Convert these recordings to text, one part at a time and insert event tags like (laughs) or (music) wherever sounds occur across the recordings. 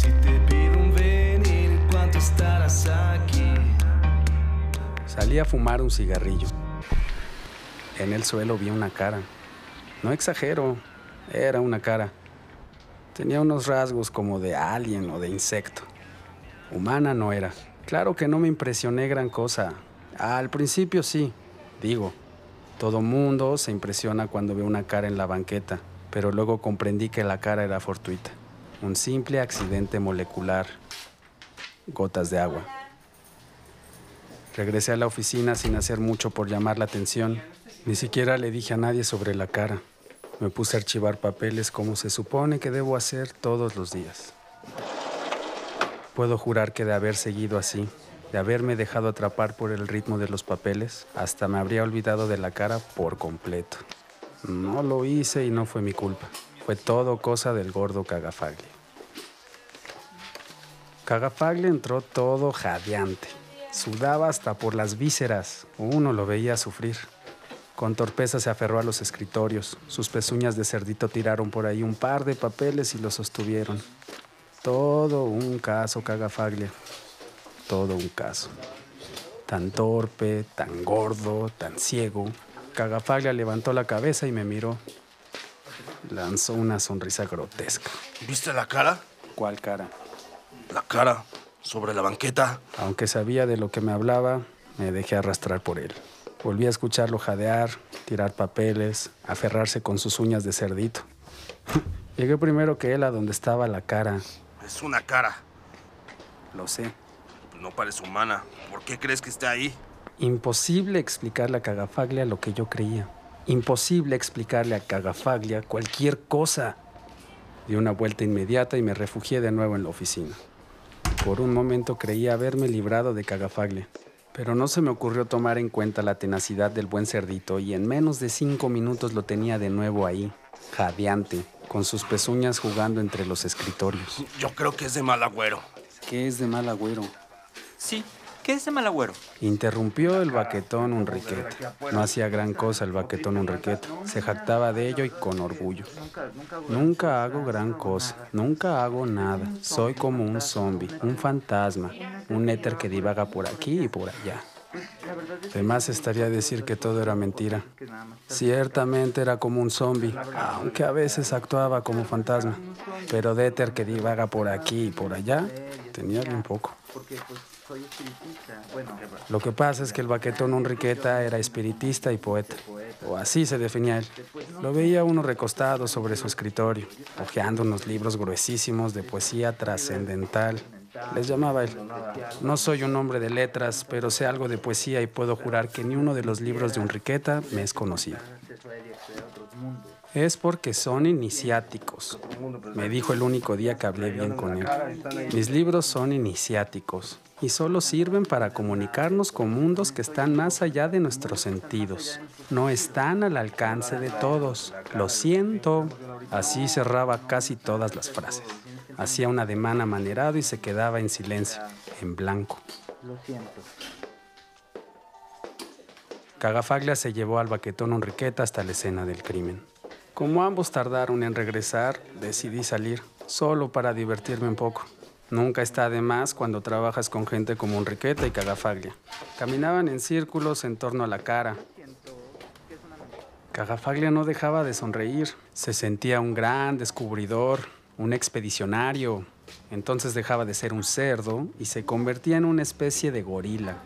Si te pido un venir, ¿cuánto estarás aquí? Salí a fumar un cigarrillo. En el suelo vi una cara. No exagero, era una cara. Tenía unos rasgos como de alien o de insecto. Humana no era. Claro que no me impresioné gran cosa. Al principio sí, digo. Todo mundo se impresiona cuando ve una cara en la banqueta, pero luego comprendí que la cara era fortuita. Un simple accidente molecular. Gotas de agua. Regresé a la oficina sin hacer mucho por llamar la atención. Ni siquiera le dije a nadie sobre la cara. Me puse a archivar papeles como se supone que debo hacer todos los días. Puedo jurar que de haber seguido así, de haberme dejado atrapar por el ritmo de los papeles, hasta me habría olvidado de la cara por completo. No lo hice y no fue mi culpa. Fue todo cosa del gordo Cagafaglia. Cagafaglia entró todo jadeante. Sudaba hasta por las vísceras. Uno lo veía sufrir. Con torpeza se aferró a los escritorios. Sus pezuñas de cerdito tiraron por ahí un par de papeles y los sostuvieron. Todo un caso, Cagafaglia. Todo un caso. Tan torpe, tan gordo, tan ciego. Cagafaglia levantó la cabeza y me miró. Lanzó una sonrisa grotesca. ¿Viste la cara? ¿Cuál cara? La cara sobre la banqueta. Aunque sabía de lo que me hablaba, me dejé arrastrar por él. Volví a escucharlo jadear, tirar papeles, aferrarse con sus uñas de cerdito. (laughs) Llegué primero que él a donde estaba la cara. Es una cara. Lo sé. No parece humana. ¿Por qué crees que está ahí? Imposible explicarle a Cagafaglia lo que yo creía. Imposible explicarle a Cagafaglia cualquier cosa. Di una vuelta inmediata y me refugié de nuevo en la oficina. Por un momento creí haberme librado de Cagafaglia, pero no se me ocurrió tomar en cuenta la tenacidad del buen cerdito y en menos de cinco minutos lo tenía de nuevo ahí, jadeante, con sus pezuñas jugando entre los escritorios. Yo creo que es de mal agüero. ¿Qué es de mal agüero? Sí, ¿qué es de mal agüero? Interrumpió el baquetón Enriqueta. No hacía gran cosa el baquetón Enriqueta. Se jactaba de ello y con orgullo. Nunca hago gran cosa, nunca hago nada. Soy como un zombie, un fantasma, un éter que divaga por aquí y por allá. De más estaría decir que todo era mentira. Ciertamente era como un zombie, aunque a veces actuaba como fantasma. Pero de éter que divaga por aquí y por allá, tenía bien poco. Lo que pasa es que el baquetón Enriqueta era espiritista y poeta, o así se definía él. Lo veía uno recostado sobre su escritorio, hojeando unos libros gruesísimos de poesía trascendental. Les llamaba él. No soy un hombre de letras, pero sé algo de poesía y puedo jurar que ni uno de los libros de Enriqueta me es conocido. Es porque son iniciáticos, me dijo el único día que hablé bien con él. Mis libros son iniciáticos y solo sirven para comunicarnos con mundos que están más allá de nuestros sentidos. No están al alcance de todos. Lo siento. Así cerraba casi todas las frases. Hacía un ademán amanerado y se quedaba en silencio, en blanco. Lo siento. Cagafaglia se llevó al baquetón Enriqueta hasta la escena del crimen. Como ambos tardaron en regresar, decidí salir, solo para divertirme un poco. Nunca está de más cuando trabajas con gente como Enriqueta y Cagafaglia. Caminaban en círculos en torno a la cara. Cagafaglia no dejaba de sonreír. Se sentía un gran descubridor, un expedicionario. Entonces dejaba de ser un cerdo y se convertía en una especie de gorila.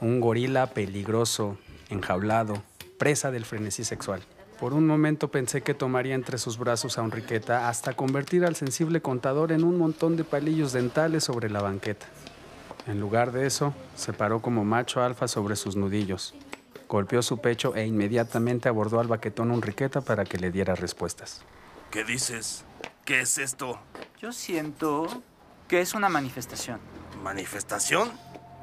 Un gorila peligroso, enjaulado, presa del frenesí sexual. Por un momento pensé que tomaría entre sus brazos a Enriqueta hasta convertir al sensible contador en un montón de palillos dentales sobre la banqueta. En lugar de eso, se paró como macho alfa sobre sus nudillos, golpeó su pecho e inmediatamente abordó al baquetón Enriqueta para que le diera respuestas. ¿Qué dices? ¿Qué es esto? Yo siento que es una manifestación. ¿Manifestación?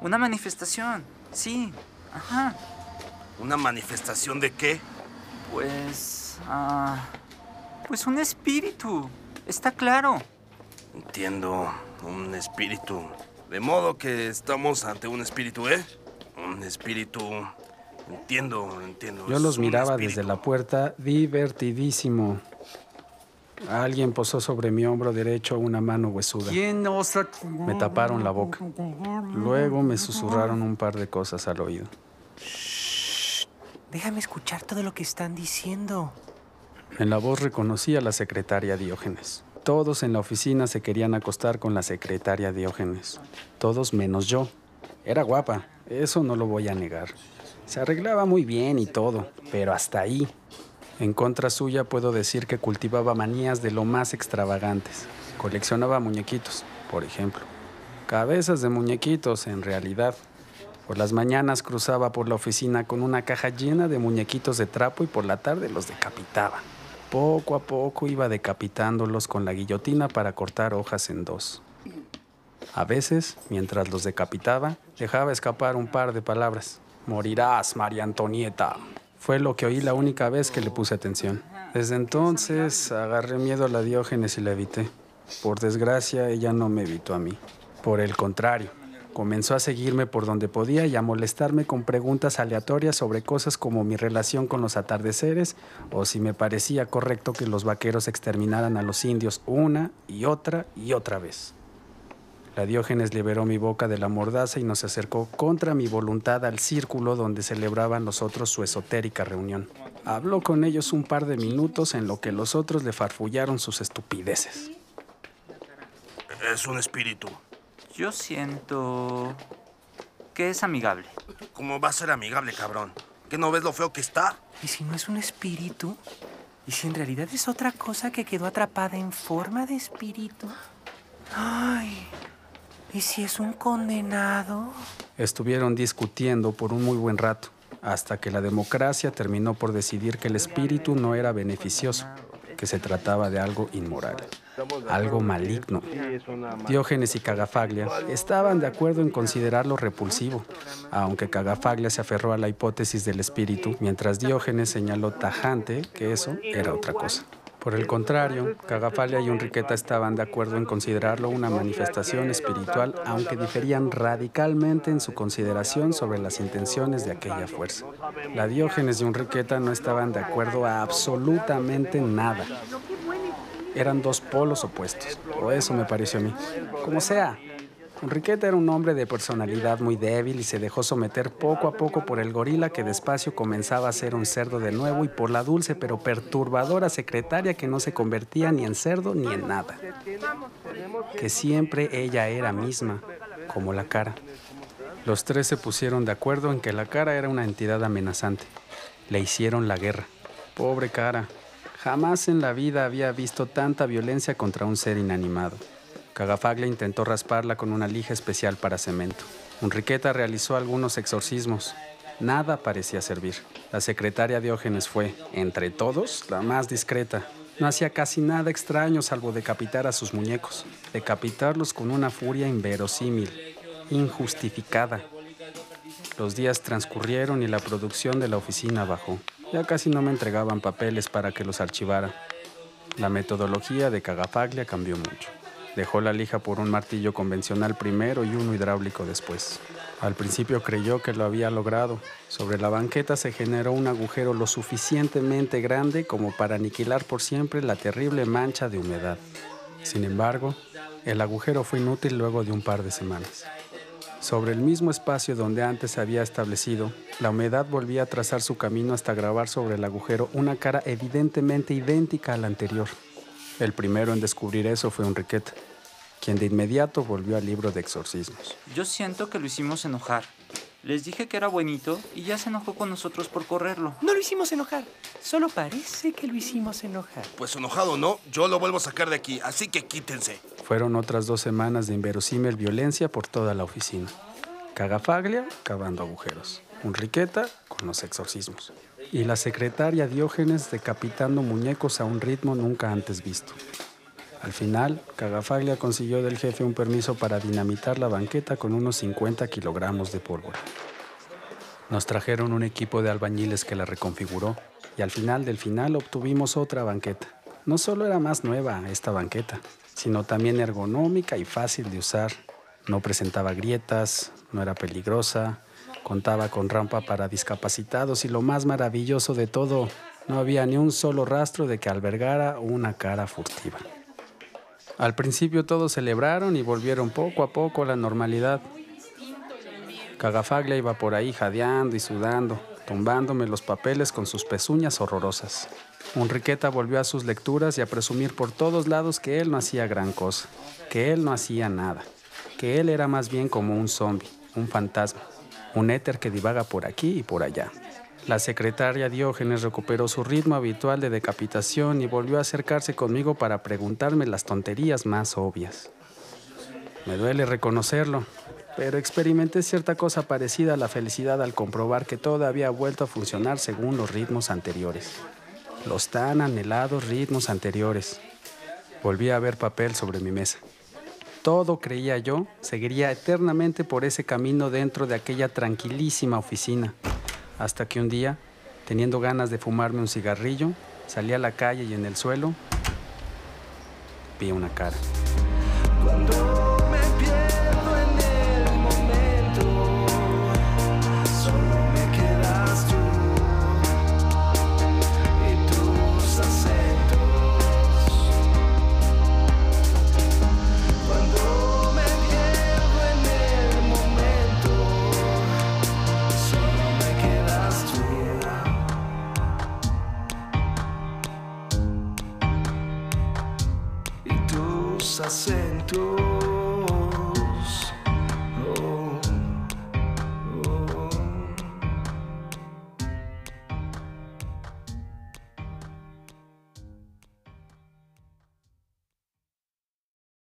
Una manifestación, sí. Ajá. ¿Una manifestación de qué? Pues... ah, pues un espíritu. Está claro. Entiendo, un espíritu. De modo que estamos ante un espíritu, ¿eh? Un espíritu Entiendo, entiendo. Yo los miraba espíritu. desde la puerta, divertidísimo. Alguien posó sobre mi hombro derecho una mano huesuda. ¿Quién osa? Me taparon la boca. Luego me susurraron un par de cosas al oído. Déjame escuchar todo lo que están diciendo. En la voz reconocí a la secretaria Diógenes. Todos en la oficina se querían acostar con la secretaria Diógenes. Todos menos yo. Era guapa, eso no lo voy a negar. Se arreglaba muy bien y todo, pero hasta ahí. En contra suya puedo decir que cultivaba manías de lo más extravagantes. Coleccionaba muñequitos, por ejemplo. Cabezas de muñequitos, en realidad. Por las mañanas cruzaba por la oficina con una caja llena de muñequitos de trapo y por la tarde los decapitaba. Poco a poco iba decapitándolos con la guillotina para cortar hojas en dos. A veces, mientras los decapitaba, dejaba escapar un par de palabras. Morirás, María Antonieta. Fue lo que oí la única vez que le puse atención. Desde entonces agarré miedo a la Diógenes y la evité. Por desgracia, ella no me evitó a mí. Por el contrario, comenzó a seguirme por donde podía y a molestarme con preguntas aleatorias sobre cosas como mi relación con los atardeceres o si me parecía correcto que los vaqueros exterminaran a los indios una y otra y otra vez. La Diógenes liberó mi boca de la mordaza y nos acercó contra mi voluntad al círculo donde celebraban los otros su esotérica reunión. Habló con ellos un par de minutos en lo que los otros le farfullaron sus estupideces. Es un espíritu. Yo siento que es amigable. ¿Cómo va a ser amigable, cabrón? ¿Que no ves lo feo que está? ¿Y si no es un espíritu? ¿Y si en realidad es otra cosa que quedó atrapada en forma de espíritu? Ay, ¿y si es un condenado? Estuvieron discutiendo por un muy buen rato, hasta que la democracia terminó por decidir que el espíritu no era beneficioso, que se trataba de algo inmoral, algo maligno. Diógenes y Cagafaglia estaban de acuerdo en considerarlo repulsivo, aunque Cagafaglia se aferró a la hipótesis del espíritu, mientras Diógenes señaló tajante que eso era otra cosa. Por el contrario, Cagafaglia y Enriqueta estaban de acuerdo en considerarlo una manifestación espiritual, aunque diferían radicalmente en su consideración sobre las intenciones de aquella fuerza. La Diógenes y Enriqueta no estaban de acuerdo a absolutamente nada. Eran dos polos opuestos, o eso me pareció a mí. Como sea, Enriqueta era un hombre de personalidad muy débil y se dejó someter poco a poco por el gorila que despacio comenzaba a ser un cerdo de nuevo y por la dulce pero perturbadora secretaria que no se convertía ni en cerdo ni en nada. Que siempre ella era misma, como la cara. Los tres se pusieron de acuerdo en que la cara era una entidad amenazante. Le hicieron la guerra. Pobre cara. Jamás en la vida había visto tanta violencia contra un ser inanimado. Cagafaglia intentó rasparla con una lija especial para cemento. Enriqueta realizó algunos exorcismos. Nada parecía servir. La secretaria Diógenes fue, entre todos, la más discreta. No hacía casi nada extraño salvo decapitar a sus muñecos. Decapitarlos con una furia inverosímil, injustificada. Los días transcurrieron y la producción de la oficina bajó. Ya casi no me entregaban papeles para que los archivara. La metodología de Cagafaglia cambió mucho. Dejó la lija por un martillo convencional primero y uno hidráulico después. Al principio creyó que lo había logrado. Sobre la banqueta se generó un agujero lo suficientemente grande como para aniquilar por siempre la terrible mancha de humedad. Sin embargo, el agujero fue inútil luego de un par de semanas. Sobre el mismo espacio donde antes se había establecido, la humedad volvía a trazar su camino hasta grabar sobre el agujero una cara evidentemente idéntica a la anterior. El primero en descubrir eso fue Enriqueta, quien de inmediato volvió al libro de exorcismos. Yo siento que lo hicimos enojar. Les dije que era buenito y ya se enojó con nosotros por correrlo. No lo hicimos enojar. Solo parece que lo hicimos enojar. Pues enojado o no, yo lo vuelvo a sacar de aquí, así que quítense. Fueron otras dos semanas de inverosímil violencia por toda la oficina. Cagafaglia cavando agujeros. Enriqueta con los exorcismos. Y la secretaria Diógenes decapitando muñecos a un ritmo nunca antes visto. Al final, Cagafaglia consiguió del jefe un permiso para dinamitar la banqueta con unos 50 kilogramos de pólvora. Nos trajeron un equipo de albañiles que la reconfiguró y al final del final obtuvimos otra banqueta. No solo era más nueva esta banqueta, sino también ergonómica y fácil de usar. No presentaba grietas, no era peligrosa Contaba con rampa para discapacitados y lo más maravilloso de todo, no había ni un solo rastro de que albergara una cara furtiva. Al principio todos celebraron y volvieron poco a poco a la normalidad. Cagafaglia iba por ahí jadeando y sudando, tumbándome los papeles con sus pezuñas horrorosas. Enriqueta volvió a sus lecturas y a presumir por todos lados que él no hacía gran cosa, que él no hacía nada, que él era más bien como un zombi, un fantasma, un éter que divaga por aquí y por allá. La secretaria Diógenes recuperó su ritmo habitual de decapitación y volvió a acercarse conmigo para preguntarme las tonterías más obvias. Me duele reconocerlo, pero experimenté cierta cosa parecida a la felicidad al comprobar que todo había vuelto a funcionar según los ritmos anteriores. Los tan anhelados ritmos anteriores. Volví a ver papel sobre mi mesa. Todo, creía yo, seguiría eternamente por ese camino dentro de aquella tranquilísima oficina hasta que un día, teniendo ganas de fumarme un cigarrillo, salí a la calle y en el suelo vi una cara.